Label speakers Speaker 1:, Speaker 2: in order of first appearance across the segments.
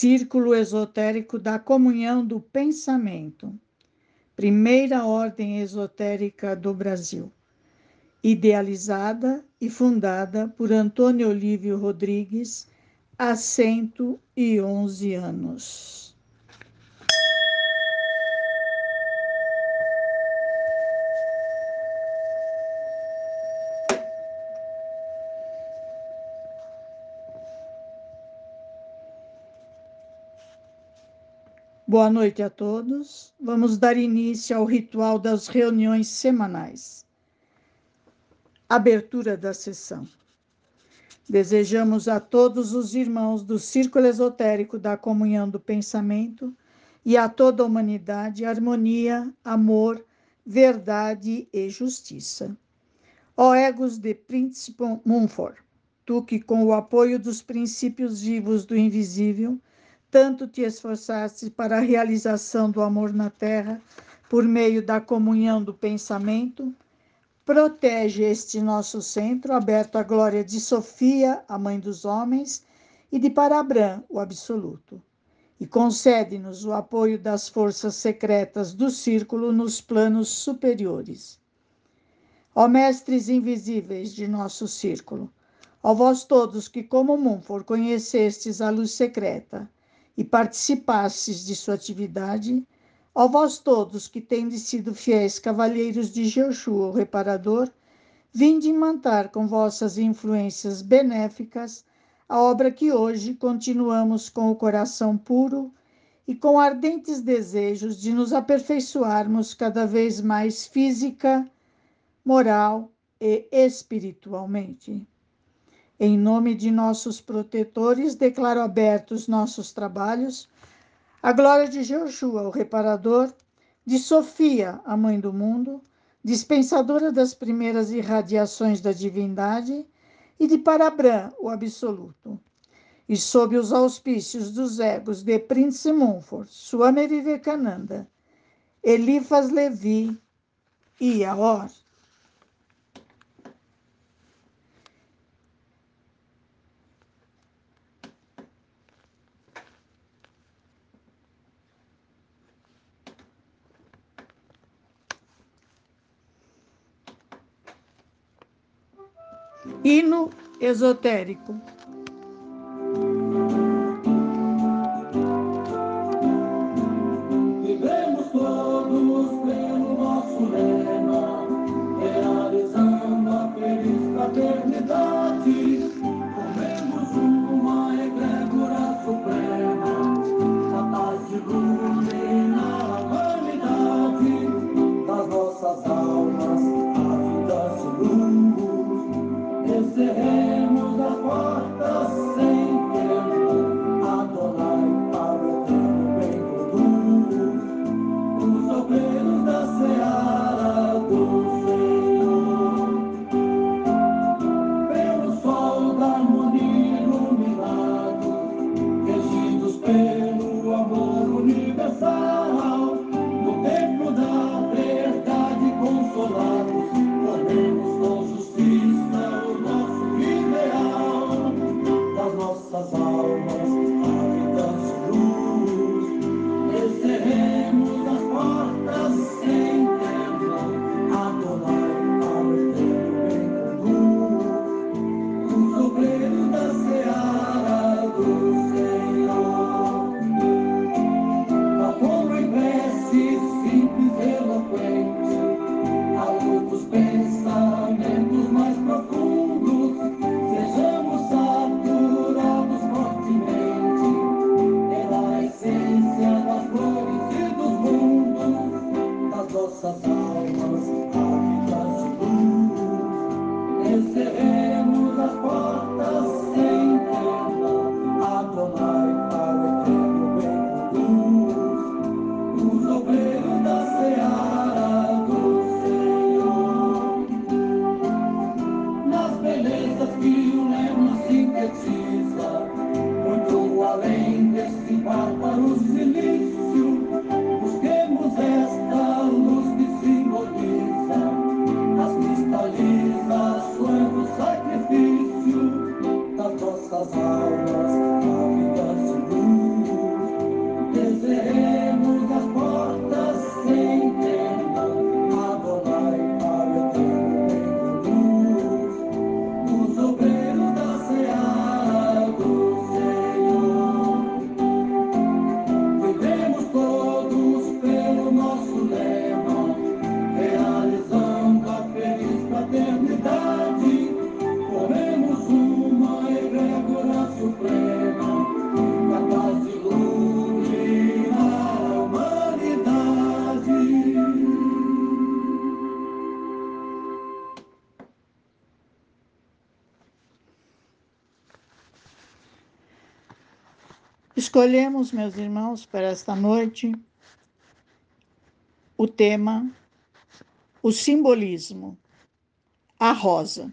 Speaker 1: Círculo Esotérico da Comunhão do Pensamento, primeira ordem esotérica do Brasil, idealizada e fundada por Antônio Olívio Rodrigues há 111 anos. Boa noite a todos. Vamos dar início ao ritual das reuniões semanais. Abertura da sessão. Desejamos a todos os irmãos do Círculo Esotérico da Comunhão do Pensamento e a toda a humanidade harmonia, amor, verdade e justiça. Ó egos de Príncipe Mumford, tu que com o apoio dos princípios vivos do invisível tanto te esforçaste para a realização do amor na terra por meio da comunhão do pensamento, protege este nosso centro aberto à glória de Sofia, a mãe dos homens, e de Parabrã, o absoluto. E concede-nos o apoio das forças secretas do círculo nos planos superiores. Ó mestres invisíveis de nosso círculo, ó vós todos que, como Mumfor, conhecestes a luz secreta, e participastes de sua atividade, ó vós todos que tendes sido fiéis cavalheiros de Jeoshua, o reparador, vinde imantar com vossas influências benéficas a obra que hoje continuamos com o coração puro e com ardentes desejos de nos aperfeiçoarmos cada vez mais física, moral e espiritualmente. Em nome de nossos protetores, declaro abertos nossos trabalhos. A glória de Jeoshua, o reparador, de Sofia, a mãe do mundo, dispensadora das primeiras irradiações da divindade, e de Parabrã, o absoluto. E sob os auspícios dos egos de Prince Mumford, Swami Vivekananda, Elifas Levi e Aor, Hino esotérico. Escolhemos, meus irmãos, para esta noite o tema o simbolismo, a rosa.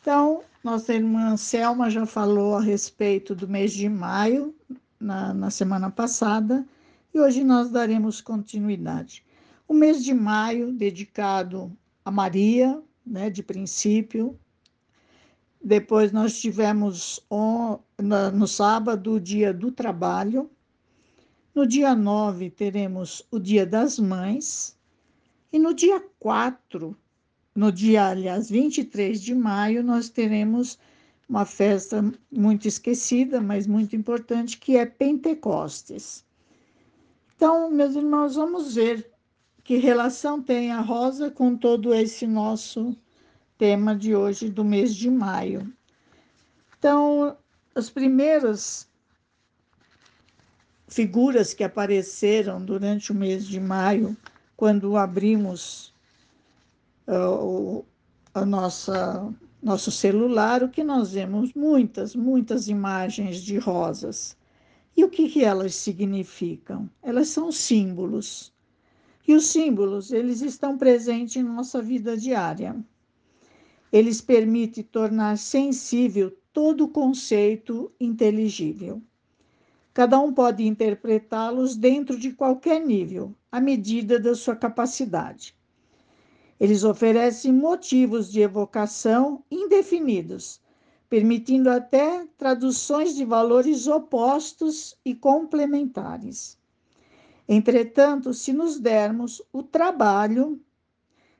Speaker 1: Então, nossa irmã Selma já falou a respeito do mês de maio na, na semana passada e hoje nós daremos continuidade. O mês de maio, dedicado a Maria, né, de princípio. Depois nós tivemos on, no sábado o dia do trabalho. No dia 9 teremos o dia das mães. E no dia 4, no dia, aliás, 23 de maio, nós teremos uma festa muito esquecida, mas muito importante, que é Pentecostes. Então, meus irmãos, vamos ver que relação tem a rosa com todo esse nosso tema de hoje, do mês de maio. Então, as primeiras figuras que apareceram durante o mês de maio quando abrimos uh, a nossa nosso celular, o que nós vemos muitas, muitas imagens de rosas. E o que, que elas significam? Elas são símbolos. E os símbolos, eles estão presentes em nossa vida diária. Eles permitem tornar sensível todo conceito inteligível. Cada um pode interpretá-los dentro de qualquer nível, à medida da sua capacidade. Eles oferecem motivos de evocação indefinidos, permitindo até traduções de valores opostos e complementares. Entretanto, se nos dermos o trabalho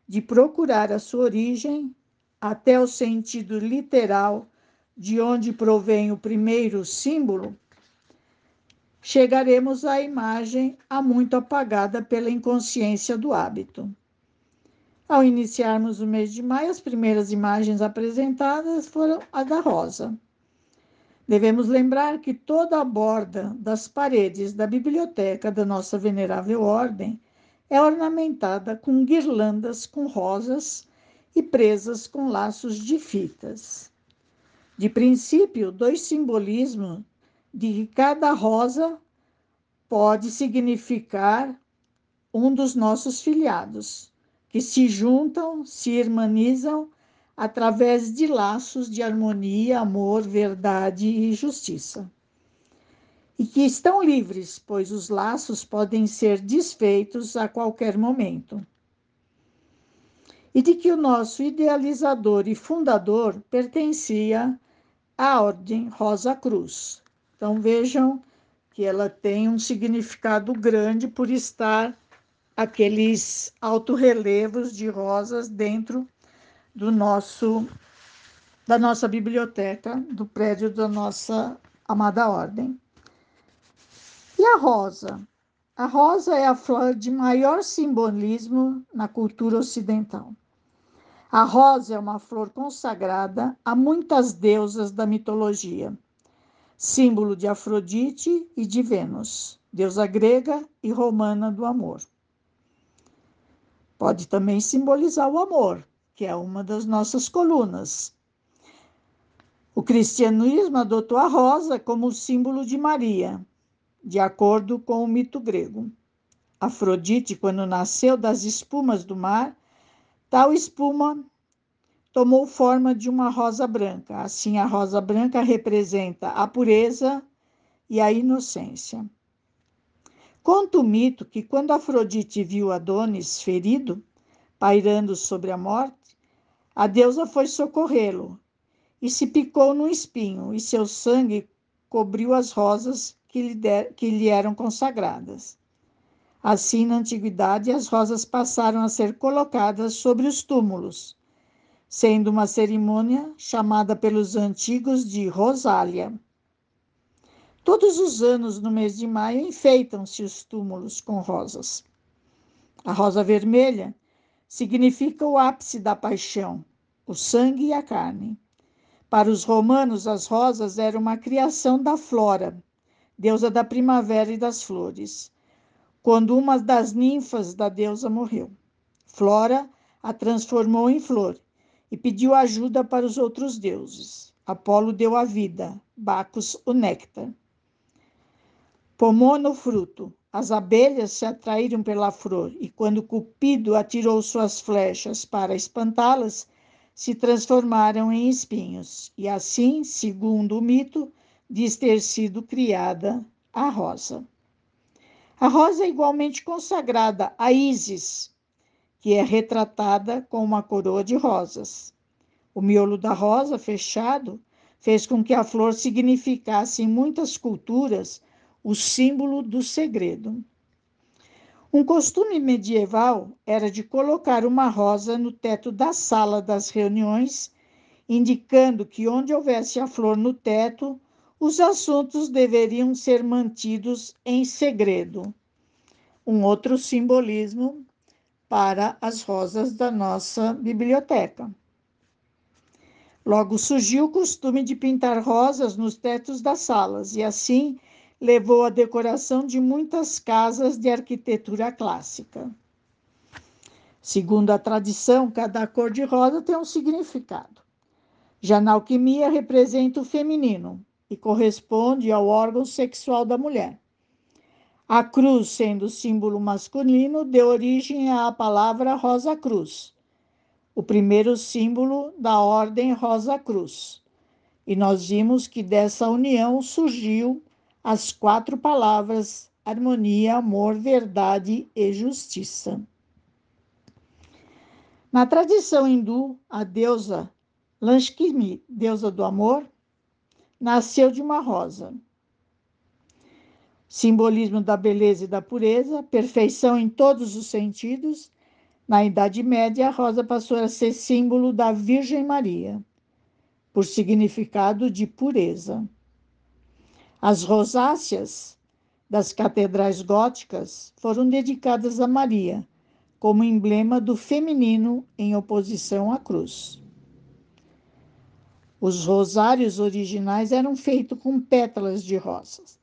Speaker 1: de procurar a sua origem até o sentido literal de onde provém o primeiro símbolo, chegaremos à imagem há muito apagada pela inconsciência do hábito. Ao iniciarmos o mês de maio, as primeiras imagens apresentadas foram a da rosa. Devemos lembrar que toda a borda das paredes da biblioteca da nossa venerável ordem é ornamentada com guirlandas com rosas e presas com laços de fitas. De princípio, dois simbolismos de cada rosa pode significar um dos nossos filiados, que se juntam, se irmanizam através de laços de harmonia, amor, verdade e justiça. E que estão livres, pois os laços podem ser desfeitos a qualquer momento. E de que o nosso idealizador e fundador pertencia à Ordem Rosa Cruz, então vejam que ela tem um significado grande por estar aqueles autorrelevos de rosas dentro do nosso da nossa biblioteca, do prédio da nossa amada ordem. E a rosa? A rosa é a flor de maior simbolismo na cultura ocidental. A rosa é uma flor consagrada a muitas deusas da mitologia símbolo de Afrodite e de Vênus, deusa grega e romana do amor. Pode também simbolizar o amor, que é uma das nossas colunas. O cristianismo adotou a rosa como símbolo de Maria, de acordo com o mito grego. Afrodite, quando nasceu das espumas do mar, tal espuma tomou forma de uma rosa branca. Assim, a rosa branca representa a pureza e a inocência. Conta o mito que quando Afrodite viu Adonis ferido, pairando sobre a morte, a deusa foi socorrê-lo e se picou num espinho, e seu sangue cobriu as rosas que lhe, der, que lhe eram consagradas. Assim, na antiguidade, as rosas passaram a ser colocadas sobre os túmulos sendo uma cerimônia chamada pelos antigos de Rosália. Todos os anos, no mês de maio, enfeitam-se os túmulos com rosas. A rosa vermelha significa o ápice da paixão, o sangue e a carne. Para os romanos, as rosas eram uma criação da Flora, deusa da primavera e das flores, quando uma das ninfas da deusa morreu. Flora a transformou em flor e pediu ajuda para os outros deuses. Apolo deu a vida, Bacos o néctar. Pomona o fruto. As abelhas se atraíram pela flor e, quando Cupido atirou suas flechas para espantá-las, se transformaram em espinhos. E assim, segundo o mito, diz ter sido criada a rosa. A rosa é igualmente consagrada a Ísis, que é retratada com uma coroa de rosas. O miolo da rosa fechado fez com que a flor significasse em muitas culturas o símbolo do segredo. Um costume medieval era de colocar uma rosa no teto da sala das reuniões, indicando que onde houvesse a flor no teto, os assuntos deveriam ser mantidos em segredo. Um outro simbolismo para as rosas da nossa biblioteca. Logo surgiu o costume de pintar rosas nos tetos das salas, e assim levou à decoração de muitas casas de arquitetura clássica. Segundo a tradição, cada cor de rosa tem um significado. Já na alquimia, representa o feminino e corresponde ao órgão sexual da mulher. A cruz, sendo símbolo masculino, deu origem à palavra Rosa Cruz, o primeiro símbolo da ordem Rosa Cruz. E nós vimos que dessa união surgiu as quatro palavras harmonia, amor, verdade e justiça. Na tradição hindu, a deusa Lanshkimi, deusa do amor, nasceu de uma rosa. Simbolismo da beleza e da pureza, perfeição em todos os sentidos. Na Idade Média, a rosa passou a ser símbolo da Virgem Maria, por significado de pureza. As rosáceas das catedrais góticas foram dedicadas a Maria, como emblema do feminino em oposição à cruz. Os rosários originais eram feitos com pétalas de rosas.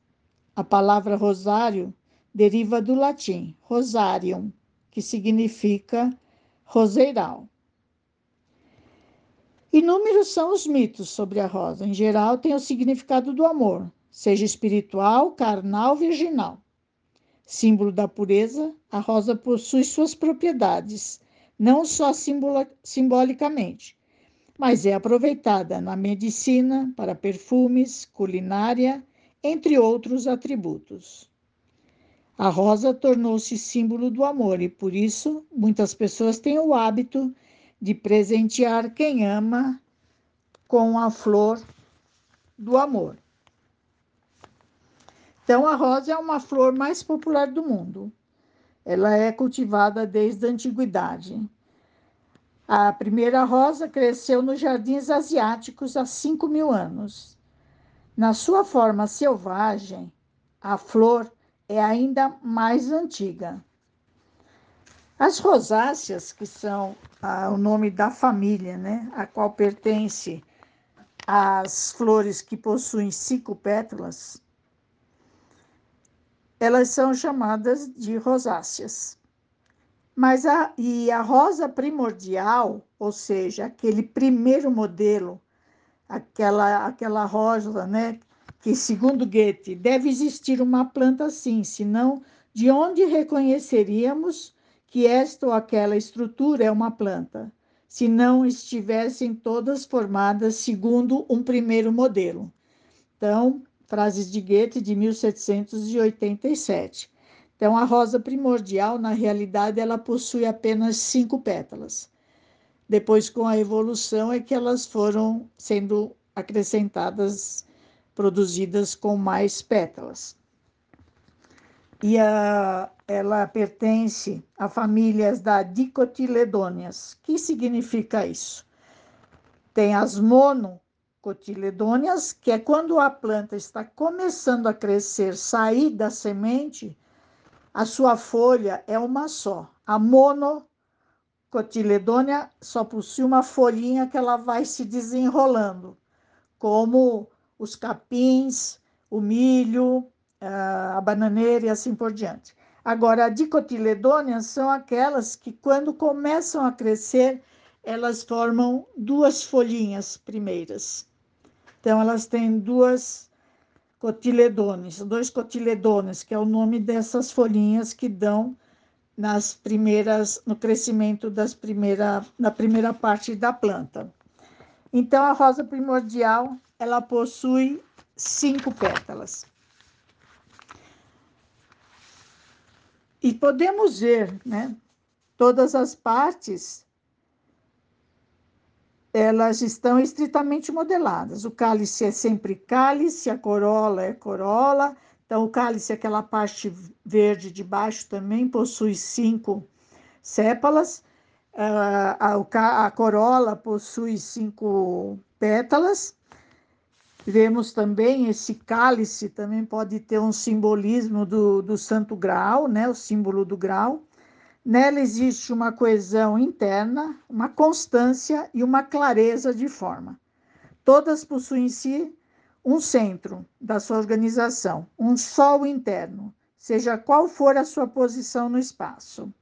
Speaker 1: A palavra rosário deriva do latim rosarium, que significa roseiral. Inúmeros são os mitos sobre a rosa. Em geral, tem o significado do amor, seja espiritual, carnal, virginal. Símbolo da pureza, a rosa possui suas propriedades, não só simbolicamente, mas é aproveitada na medicina, para perfumes, culinária, entre outros atributos. A rosa tornou-se símbolo do amor e, por isso, muitas pessoas têm o hábito de presentear quem ama com a flor do amor. Então, a rosa é uma flor mais popular do mundo. Ela é cultivada desde a antiguidade. A primeira rosa cresceu nos jardins asiáticos há 5 mil anos. Na sua forma selvagem, a flor é ainda mais antiga. As rosáceas, que são ah, o nome da família, né, a qual pertence as flores que possuem cinco pétalas, elas são chamadas de rosáceas. Mas a, e a rosa primordial, ou seja, aquele primeiro modelo, aquela, aquela rosa, né, que segundo Goethe, deve existir uma planta assim, senão de onde reconheceríamos que esta ou aquela estrutura é uma planta, se não estivessem todas formadas segundo um primeiro modelo. Então, frases de Goethe de 1787. Então, a rosa primordial, na realidade, ela possui apenas cinco pétalas. Depois, com a evolução, é que elas foram sendo acrescentadas, produzidas com mais pétalas. E a, ela pertence a famílias da dicotiledôneas. O que significa isso? Tem as mono, cotiledôneas, que é quando a planta está começando a crescer, sair da semente, a sua folha é uma só. A monocotiledônea só possui uma folhinha que ela vai se desenrolando, como os capins, o milho, a bananeira e assim por diante. Agora, a dicotiledôneas são aquelas que, quando começam a crescer, elas formam duas folhinhas primeiras. Então, elas têm duas cotiledones, dois cotiledones, que é o nome dessas folhinhas que dão nas primeiras, no crescimento das primeira, na primeira parte da planta. Então, a rosa primordial, ela possui cinco pétalas. E podemos ver, né, todas as partes elas estão estritamente modeladas. O cálice é sempre cálice, a corola é corola. Então, o cálice, aquela parte verde de baixo, também possui cinco sépalas. A, a, a corola possui cinco pétalas. Vemos também esse cálice, também pode ter um simbolismo do, do santo grau, né? o símbolo do grau. Nela existe uma coesão interna, uma constância e uma clareza de forma. Todas possuem em si um centro da sua organização, um sol interno, seja qual for a sua posição no espaço.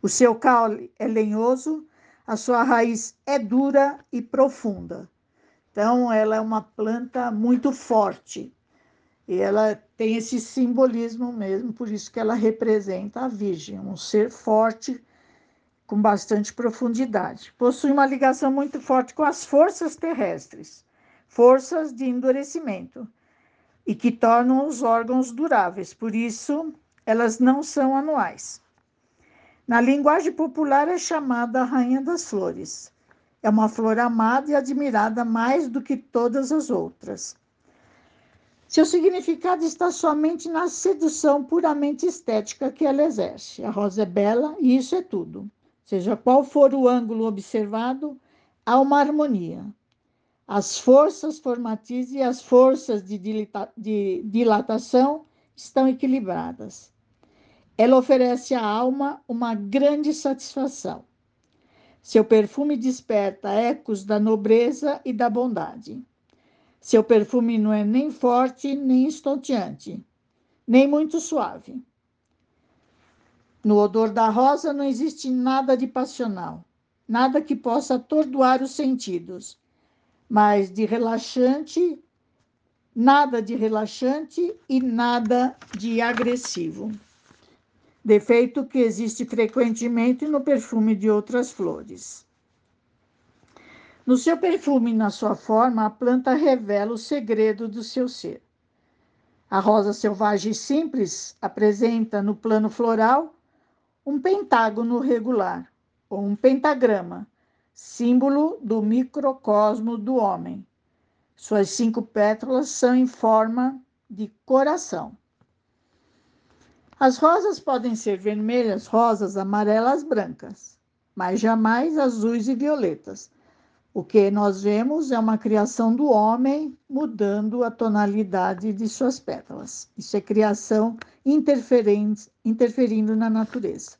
Speaker 1: O seu caule é lenhoso, a sua raiz é dura e profunda. Então, ela é uma planta muito forte, e ela tem esse simbolismo mesmo, por isso que ela representa a Virgem, um ser forte com bastante profundidade. Possui uma ligação muito forte com as forças terrestres, forças de endurecimento, e que tornam os órgãos duráveis, por isso elas não são anuais. Na linguagem popular é chamada Rainha das Flores. É uma flor amada e admirada mais do que todas as outras. Seu significado está somente na sedução puramente estética que ela exerce. A rosa é bela e isso é tudo. Seja qual for o ângulo observado, há uma harmonia. As forças formativas e as forças de, de dilatação estão equilibradas. Ela oferece à alma uma grande satisfação. Seu perfume desperta ecos da nobreza e da bondade. Seu perfume não é nem forte, nem estonteante, nem muito suave. No odor da rosa não existe nada de passional, nada que possa atordoar os sentidos, mas de relaxante, nada de relaxante e nada de agressivo. Defeito que existe frequentemente no perfume de outras flores. No seu perfume e na sua forma, a planta revela o segredo do seu ser. A rosa selvagem simples apresenta no plano floral um pentágono regular, ou um pentagrama, símbolo do microcosmo do homem. Suas cinco pétalas são em forma de coração. As rosas podem ser vermelhas, rosas, amarelas, brancas, mas jamais azuis e violetas o que nós vemos é uma criação do homem mudando a tonalidade de suas pétalas. Isso é criação interferindo na natureza.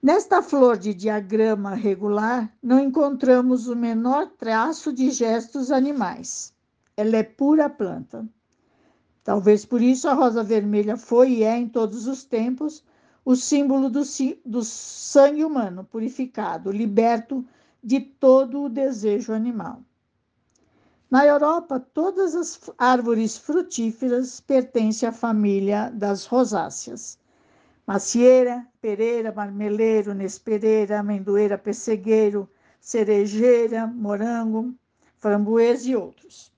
Speaker 1: Nesta flor de diagrama regular, não encontramos o menor traço de gestos animais. Ela é pura planta. Talvez por isso a rosa vermelha foi e é em todos os tempos o símbolo do, do sangue humano purificado, liberto de todo o desejo animal. Na Europa, todas as árvores frutíferas pertencem à família das rosáceas. Macieira, pereira, marmeleiro, nespereira, amendoeira, pessegueiro, cerejeira, morango, framboesa e outros.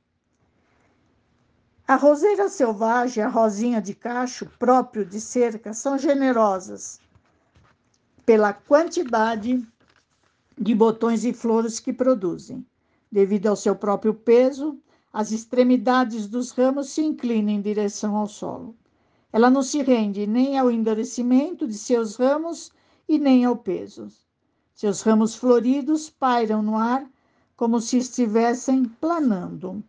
Speaker 1: A roseira selvagem, a rosinha de cacho, próprio de cerca, são generosas pela quantidade de botões e flores que produzem. Devido ao seu próprio peso, as extremidades dos ramos se inclinam em direção ao solo. Ela não se rende nem ao endurecimento de seus ramos e nem ao peso. Seus ramos floridos pairam no ar como se estivessem planando.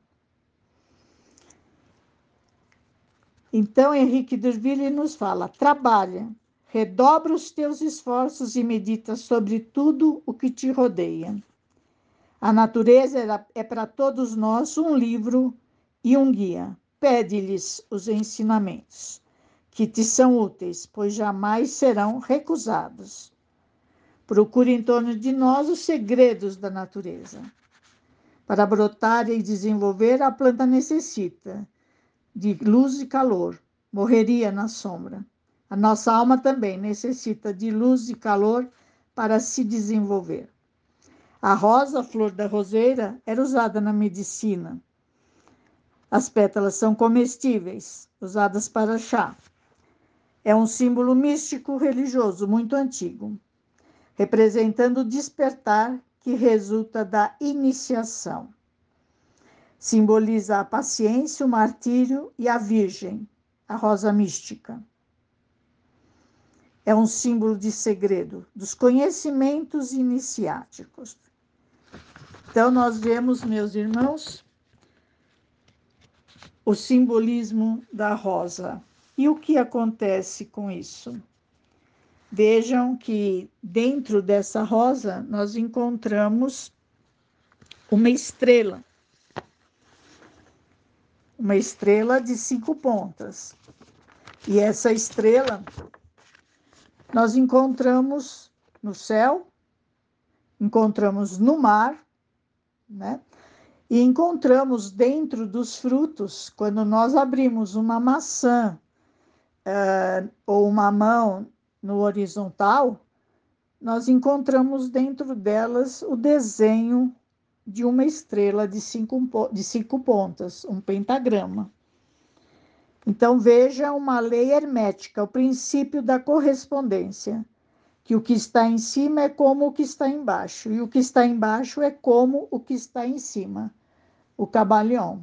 Speaker 1: Então, Henrique Durville nos fala: trabalha, Redobra os teus esforços e medita sobre tudo o que te rodeia. A natureza é para todos nós um livro e um guia. Pede-lhes os ensinamentos, que te são úteis, pois jamais serão recusados. Procure em torno de nós os segredos da natureza, Para brotar e desenvolver, a planta necessita de luz e calor, morreria na sombra. A nossa alma também necessita de luz e calor para se desenvolver. A rosa, flor da roseira, era usada na medicina. As pétalas são comestíveis, usadas para chá. É um símbolo místico religioso muito antigo, representando o despertar que resulta da iniciação. Simboliza a paciência, o martírio e a Virgem, a rosa mística. É um símbolo de segredo, dos conhecimentos iniciáticos. Então, nós vemos, meus irmãos, o simbolismo da rosa. E o que acontece com isso? Vejam que dentro dessa rosa nós encontramos uma estrela. Uma estrela de cinco pontas. E essa estrela nós encontramos no céu, encontramos no mar, né? E encontramos dentro dos frutos, quando nós abrimos uma maçã uh, ou uma mão no horizontal, nós encontramos dentro delas o desenho de uma estrela de cinco, de cinco pontas, um pentagrama. Então, veja uma lei hermética, o princípio da correspondência, que o que está em cima é como o que está embaixo, e o que está embaixo é como o que está em cima, o cabalion.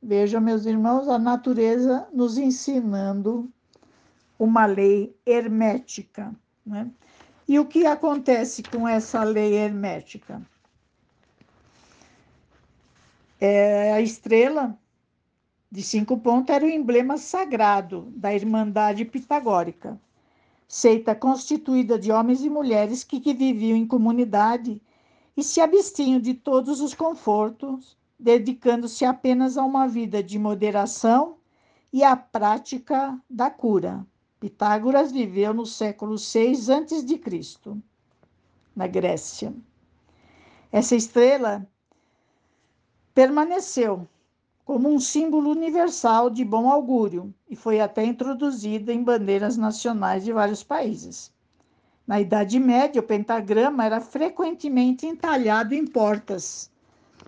Speaker 1: Veja, meus irmãos, a natureza nos ensinando uma lei hermética. Né? E o que acontece com essa lei hermética? É, a estrela de cinco pontos era o emblema sagrado da Irmandade Pitagórica, seita constituída de homens e mulheres que, que viviam em comunidade e se abstinham de todos os confortos, dedicando-se apenas a uma vida de moderação e à prática da cura. Pitágoras viveu no século VI a.C., na Grécia. Essa estrela permaneceu como um símbolo universal de bom augúrio e foi até introduzida em bandeiras nacionais de vários países. Na Idade Média, o pentagrama era frequentemente entalhado em portas,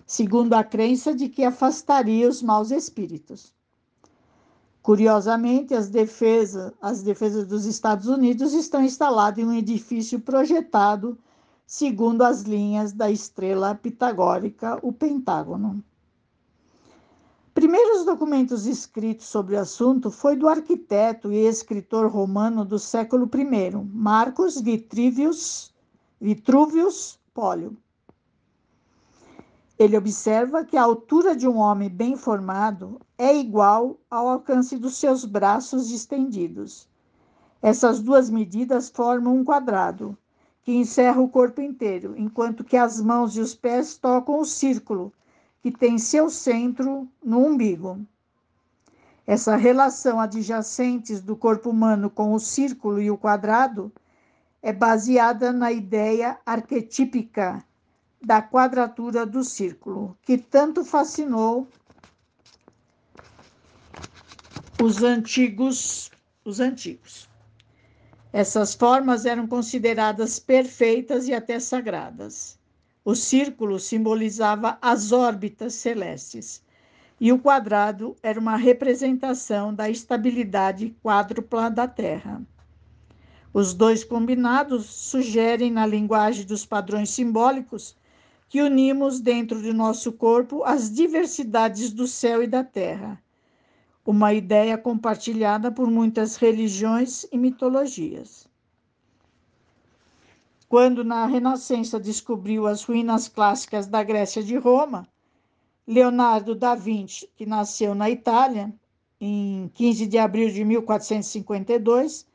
Speaker 1: segundo a crença de que afastaria os maus espíritos. Curiosamente, as defesas, as defesas dos Estados Unidos estão instaladas em um edifício projetado segundo as linhas da estrela pitagórica, o Pentágono. Primeiros documentos escritos sobre o assunto foi do arquiteto e escritor romano do século I, Marcos Vitruvius, Vitruvius Polio. Ele observa que a altura de um homem bem formado é igual ao alcance dos seus braços estendidos. Essas duas medidas formam um quadrado, que encerra o corpo inteiro, enquanto que as mãos e os pés tocam o círculo, que tem seu centro no umbigo. Essa relação adjacentes do corpo humano com o círculo e o quadrado é baseada na ideia arquetípica da quadratura do círculo, que tanto fascinou os antigos, os antigos. Essas formas eram consideradas perfeitas e até sagradas. O círculo simbolizava as órbitas celestes e o quadrado era uma representação da estabilidade quádrupla da Terra. Os dois combinados sugerem, na linguagem dos padrões simbólicos, que unimos dentro de nosso corpo as diversidades do céu e da terra, uma ideia compartilhada por muitas religiões e mitologias. Quando na Renascença descobriu as ruínas clássicas da Grécia de Roma, Leonardo da Vinci, que nasceu na Itália em 15 de abril de 1452,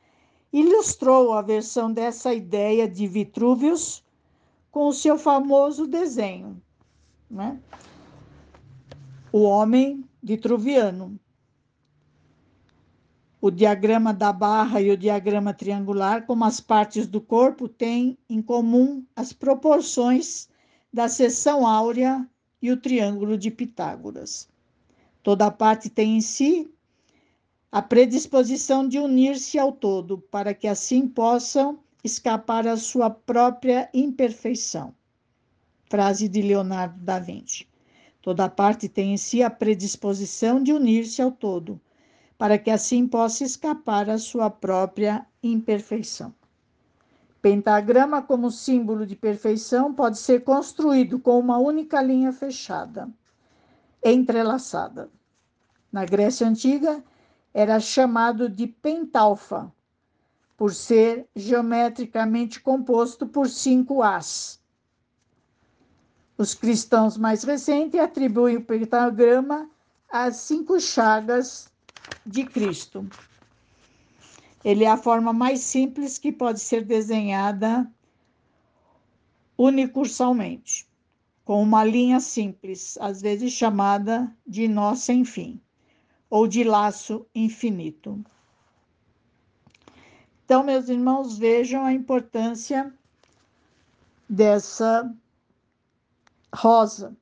Speaker 1: ilustrou a versão dessa ideia de Vitruvius com o seu famoso desenho, né? O homem vitruviano. O diagrama da barra e o diagrama triangular, como as partes do corpo, têm em comum as proporções da seção áurea e o triângulo de Pitágoras. Toda parte tem em si a predisposição de unir-se ao todo, para que assim possam escapar à sua própria imperfeição. Frase de Leonardo da Vinci. Toda parte tem em si a predisposição de unir-se ao todo, para que assim possa escapar à sua própria imperfeição. Pentagrama, como símbolo de perfeição, pode ser construído com uma única linha fechada, entrelaçada. Na Grécia Antiga, era chamado de pentalfa, por ser geometricamente composto por cinco As. Os cristãos mais recentes atribuem o pentagrama às cinco chagas de Cristo. Ele é a forma mais simples que pode ser desenhada unicursalmente, com uma linha simples, às vezes chamada de nó sem fim, ou de laço infinito. Então, meus irmãos, vejam a importância dessa rosa.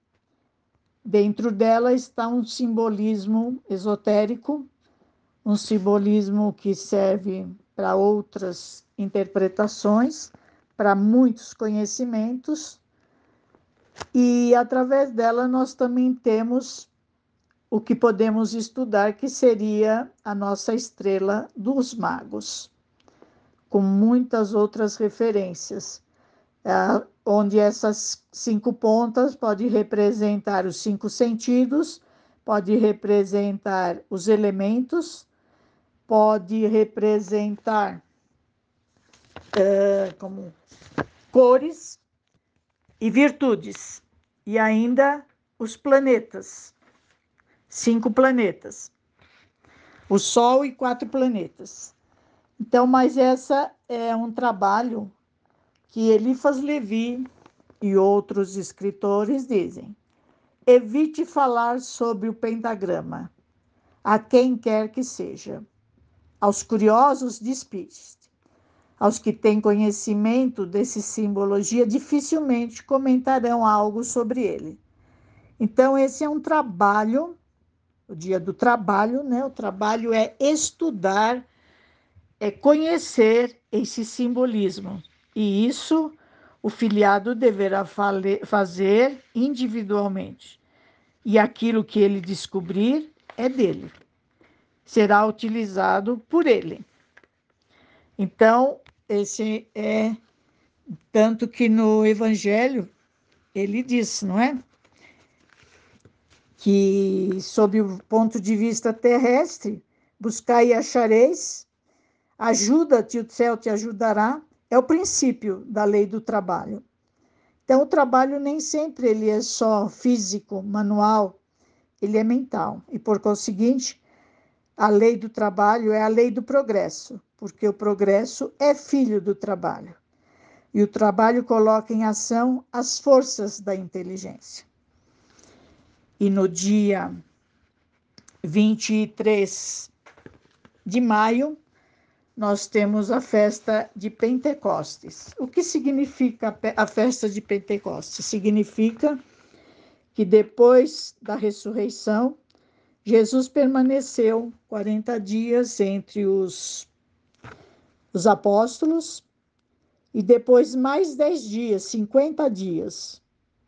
Speaker 1: Dentro dela está um simbolismo esotérico um simbolismo que serve para outras interpretações, para muitos conhecimentos, e através dela nós também temos o que podemos estudar, que seria a nossa estrela dos magos, com muitas outras referências, é, onde essas cinco pontas podem representar os cinco sentidos, pode representar os elementos, pode representar é, como cores e virtudes, e ainda os planetas, cinco planetas, o Sol e quatro planetas. Então, mas essa é um trabalho que Elifas Levi e outros escritores dizem. Evite falar sobre o pentagrama, a quem quer que seja aos curiosos, despiste. Aos que têm conhecimento desse simbologia, dificilmente comentarão algo sobre ele. Então, esse é um trabalho, o dia do trabalho, né? O trabalho é estudar, é conhecer esse simbolismo. E isso o filiado deverá fazer individualmente. E aquilo que ele descobrir é dele será utilizado por ele. Então, esse é tanto que no Evangelho ele diz, não é? Que, sob o ponto de vista terrestre, buscai e achareis, ajuda-te, o céu te ajudará, é o princípio da lei do trabalho. Então, o trabalho nem sempre ele é só físico, manual, ele é mental. E, por conseguinte, a lei do trabalho é a lei do progresso, porque o progresso é filho do trabalho. E o trabalho coloca em ação as forças da inteligência. E no dia 23 de maio, nós temos a festa de Pentecostes. O que significa a festa de Pentecostes? Significa que depois da ressurreição, Jesus permaneceu 40 dias entre os, os apóstolos e depois mais 10 dias, 50 dias.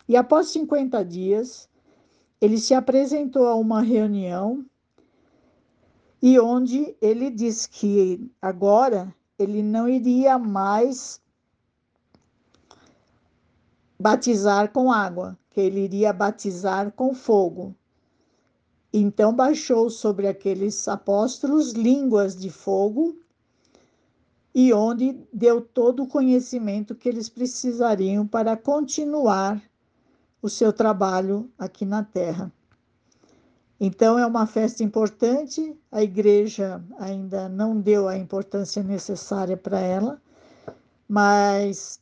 Speaker 1: E após 50 dias, ele se apresentou a uma reunião e onde ele disse que agora ele não iria mais batizar com água, que ele iria batizar com fogo. Então baixou sobre aqueles apóstolos línguas de fogo, e onde deu todo o conhecimento que eles precisariam para continuar o seu trabalho aqui na terra. Então é uma festa importante, a igreja ainda não deu a importância necessária para ela, mas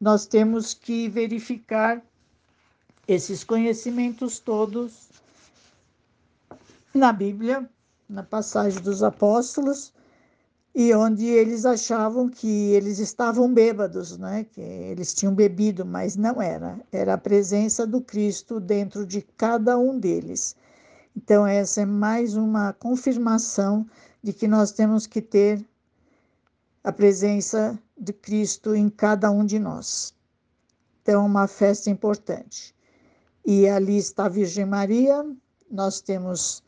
Speaker 1: nós temos que verificar esses conhecimentos todos na Bíblia, na passagem dos apóstolos, e onde eles achavam que eles estavam bêbados, né? que eles tinham bebido, mas não era. Era a presença do Cristo dentro de cada um deles. Então, essa é mais uma confirmação de que nós temos que ter a presença de Cristo em cada um de nós. Então, uma festa importante. E ali está a Virgem Maria, nós temos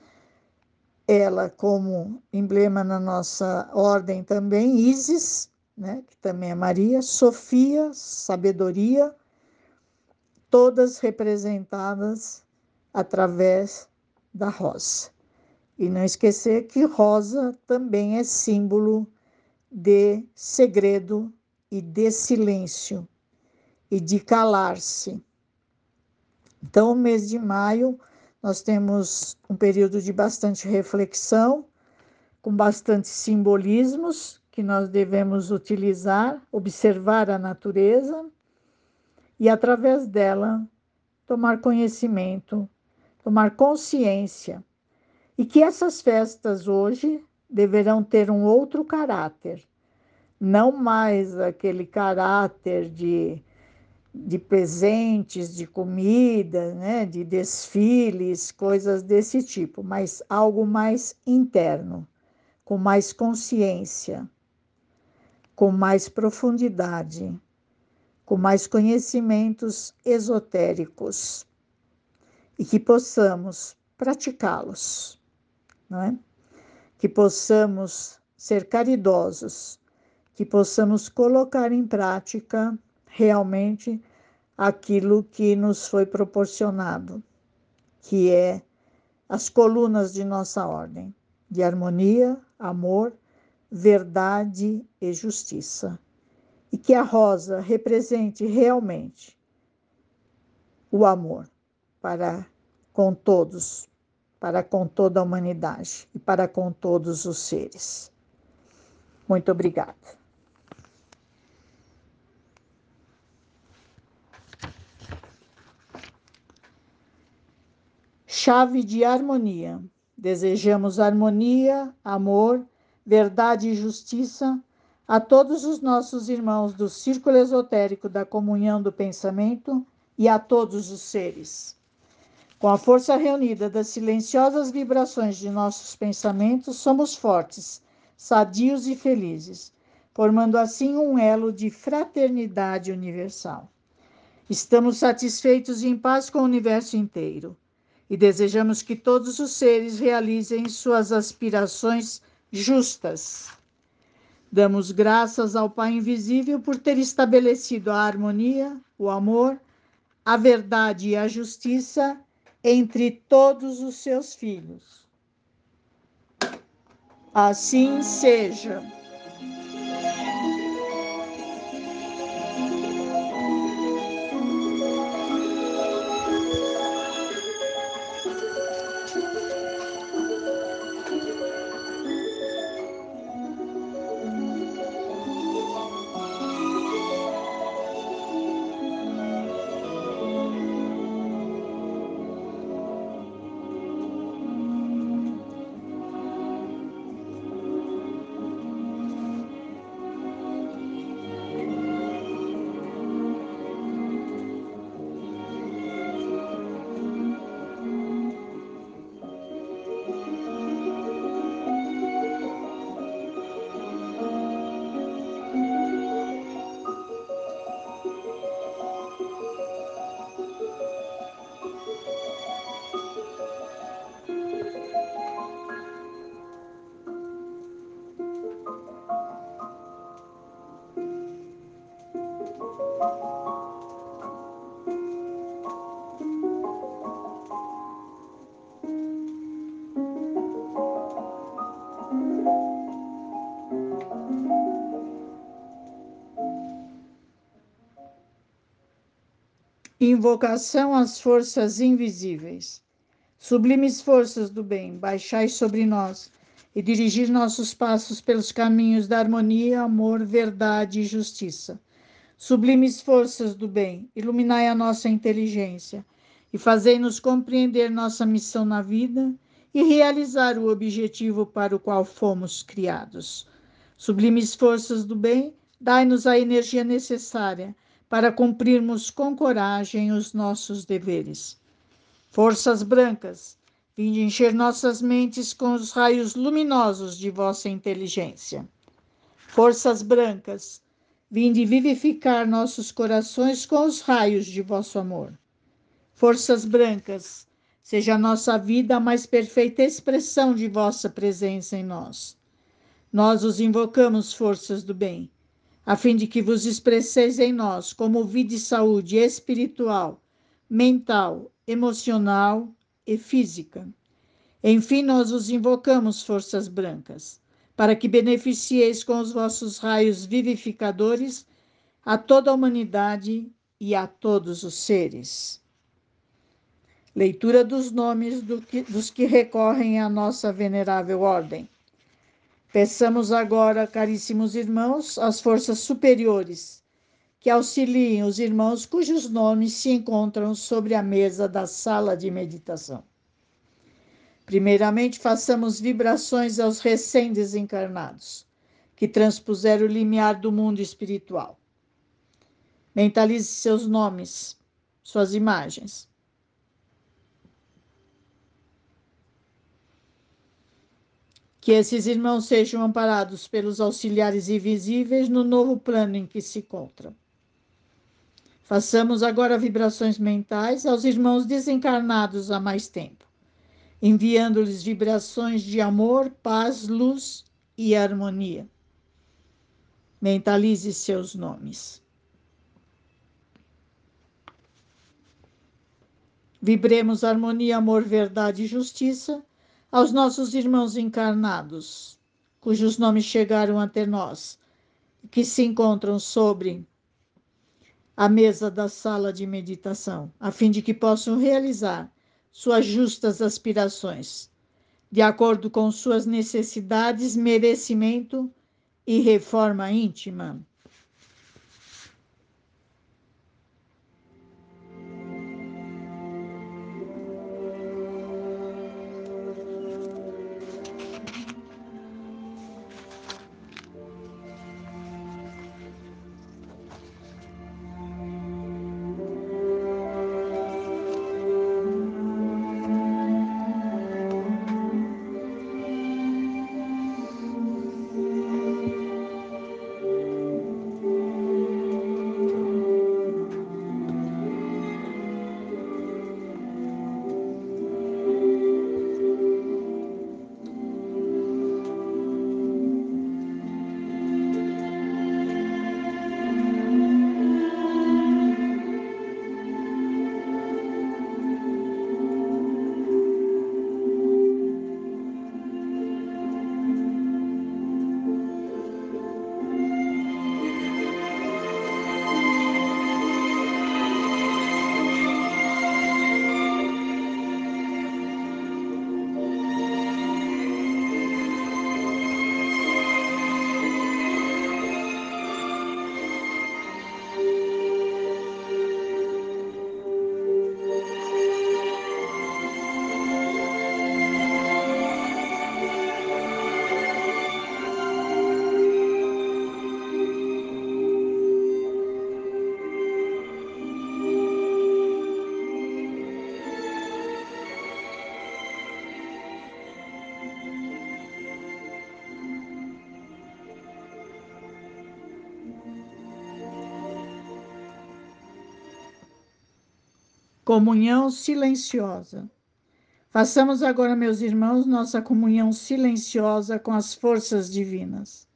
Speaker 1: ela como emblema na nossa ordem também, Isis, né, que também é Maria, Sofia, sabedoria, todas representadas através da rosa. E não esquecer que rosa também é símbolo de segredo e de silêncio e de calar-se. Então, o mês de maio nós temos um período de bastante reflexão, com bastante simbolismos que nós devemos utilizar, observar a natureza e, através dela, tomar conhecimento, tomar consciência. E que essas festas hoje deverão ter um outro caráter, não mais aquele caráter de de presentes, de comida, né, de desfiles, coisas desse tipo, mas algo mais interno, com mais consciência, com mais profundidade, com mais conhecimentos esotéricos e que possamos praticá-los, não é? Que possamos ser caridosos, que possamos colocar em prática realmente aquilo que nos foi proporcionado, que é as colunas de nossa ordem, de harmonia, amor, verdade e justiça. E que a rosa represente realmente o amor para com todos, para com toda a humanidade e para com todos os seres. Muito obrigada. Chave de harmonia. Desejamos harmonia, amor, verdade e justiça a todos os nossos irmãos do círculo esotérico da comunhão do pensamento e a todos os seres. Com a força reunida das silenciosas vibrações de nossos pensamentos, somos fortes, sadios e felizes, formando assim um elo de fraternidade universal. Estamos satisfeitos e em paz com o universo inteiro e desejamos que todos os seres realizem suas aspirações justas. Damos graças ao Pai Invisível por ter estabelecido a harmonia, o amor, a verdade e a justiça entre todos os seus filhos. Assim seja. Invocação às forças invisíveis. Sublimes forças do bem, baixai sobre nós e dirigir nossos passos pelos caminhos da harmonia, amor, verdade e justiça. Sublimes forças do bem, iluminai a nossa inteligência e fazei-nos compreender nossa missão na vida e realizar o objetivo para o qual fomos criados. Sublimes forças do bem, dai-nos a energia necessária para cumprirmos com coragem os nossos deveres. Forças brancas, vinde encher nossas mentes com os raios luminosos de vossa inteligência. Forças brancas, vinde vivificar nossos corações com os raios de vosso amor. Forças brancas, seja a nossa vida a mais perfeita expressão de vossa presença em nós. Nós os invocamos, forças do bem, a fim de que vos expresseis em nós como vida e saúde espiritual, mental, emocional e física. Enfim, nós os invocamos, forças brancas, para que beneficieis com os vossos raios vivificadores a toda a humanidade e a todos os seres. Leitura dos nomes do que, dos que recorrem à nossa venerável ordem. Peçamos agora, caríssimos irmãos, as forças superiores que auxiliem os irmãos cujos nomes se encontram sobre a mesa da sala de meditação. Primeiramente, façamos vibrações aos recém-desencarnados, que transpuseram o limiar do mundo espiritual. Mentalize seus nomes, suas imagens. Que esses irmãos sejam amparados pelos auxiliares invisíveis no novo plano em que se encontram. Façamos agora vibrações mentais aos irmãos desencarnados há mais tempo, enviando-lhes vibrações de amor, paz, luz e harmonia. Mentalize seus nomes. Vibremos harmonia, amor, verdade e justiça aos nossos irmãos encarnados, cujos nomes chegaram até nós, que se encontram sobre a mesa da sala de meditação, a fim de que possam realizar suas justas aspirações, de acordo com suas necessidades, merecimento e reforma íntima. Comunhão silenciosa. Façamos agora, meus irmãos, nossa comunhão silenciosa com as forças divinas.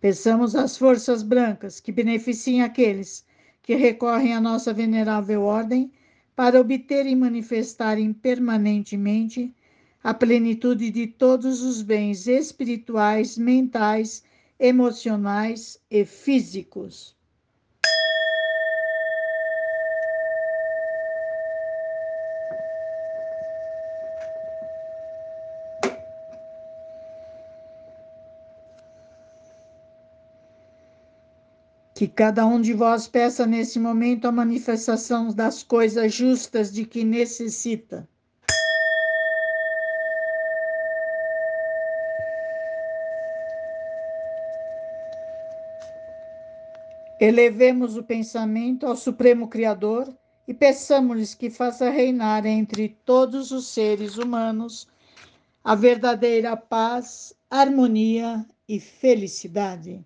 Speaker 1: Peçamos às forças brancas que beneficiem aqueles que recorrem à nossa venerável ordem para obterem e manifestarem permanentemente a plenitude de todos os bens espirituais, mentais, emocionais e físicos. Que cada um de vós peça nesse momento a manifestação das coisas justas de que necessita.
Speaker 2: Elevemos o pensamento ao Supremo Criador e peçamos-lhes que faça reinar entre todos os seres humanos a verdadeira paz, harmonia e felicidade.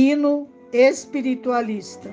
Speaker 2: Hino espiritualista.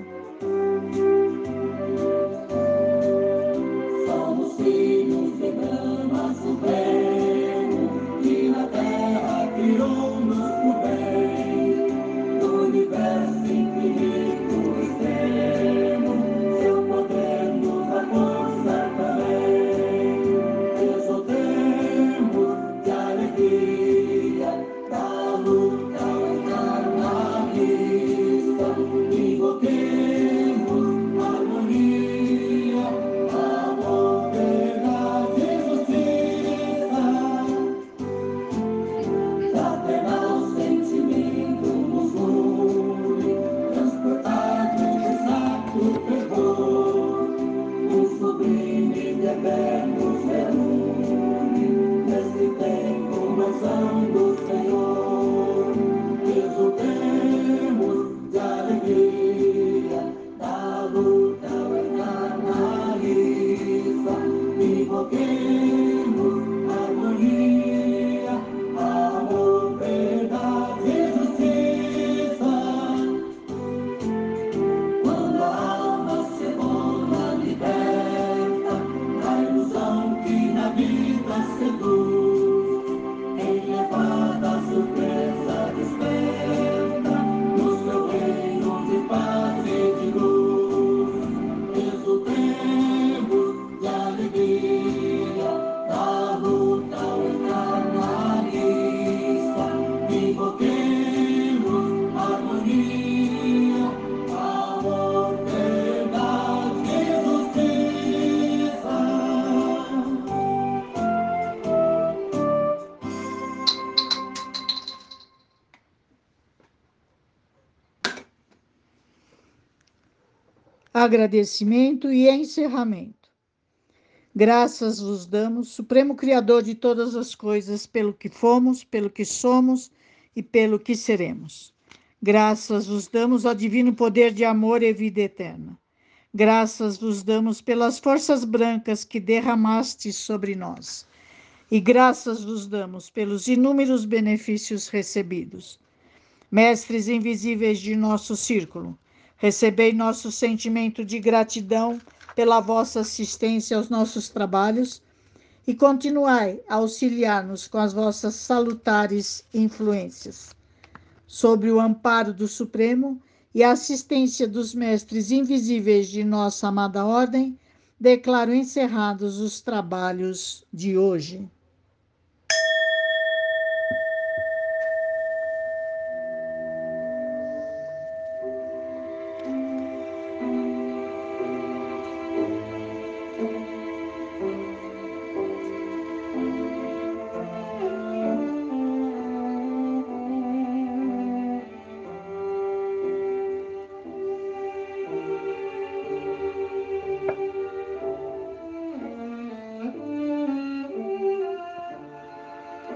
Speaker 2: Agradecimento e encerramento. Graças vos damos, Supremo Criador de todas as coisas, pelo que fomos, pelo que somos e pelo que seremos. Graças vos damos ao divino poder de amor e vida eterna. Graças vos damos pelas forças brancas que derramaste sobre nós. E graças vos damos pelos inúmeros benefícios recebidos. Mestres invisíveis de nosso círculo, Recebei nosso sentimento de gratidão pela vossa assistência aos nossos trabalhos e continuai a auxiliar-nos com as vossas salutares influências. Sobre o amparo do Supremo e a assistência dos mestres invisíveis de nossa amada ordem, declaro encerrados os trabalhos de hoje.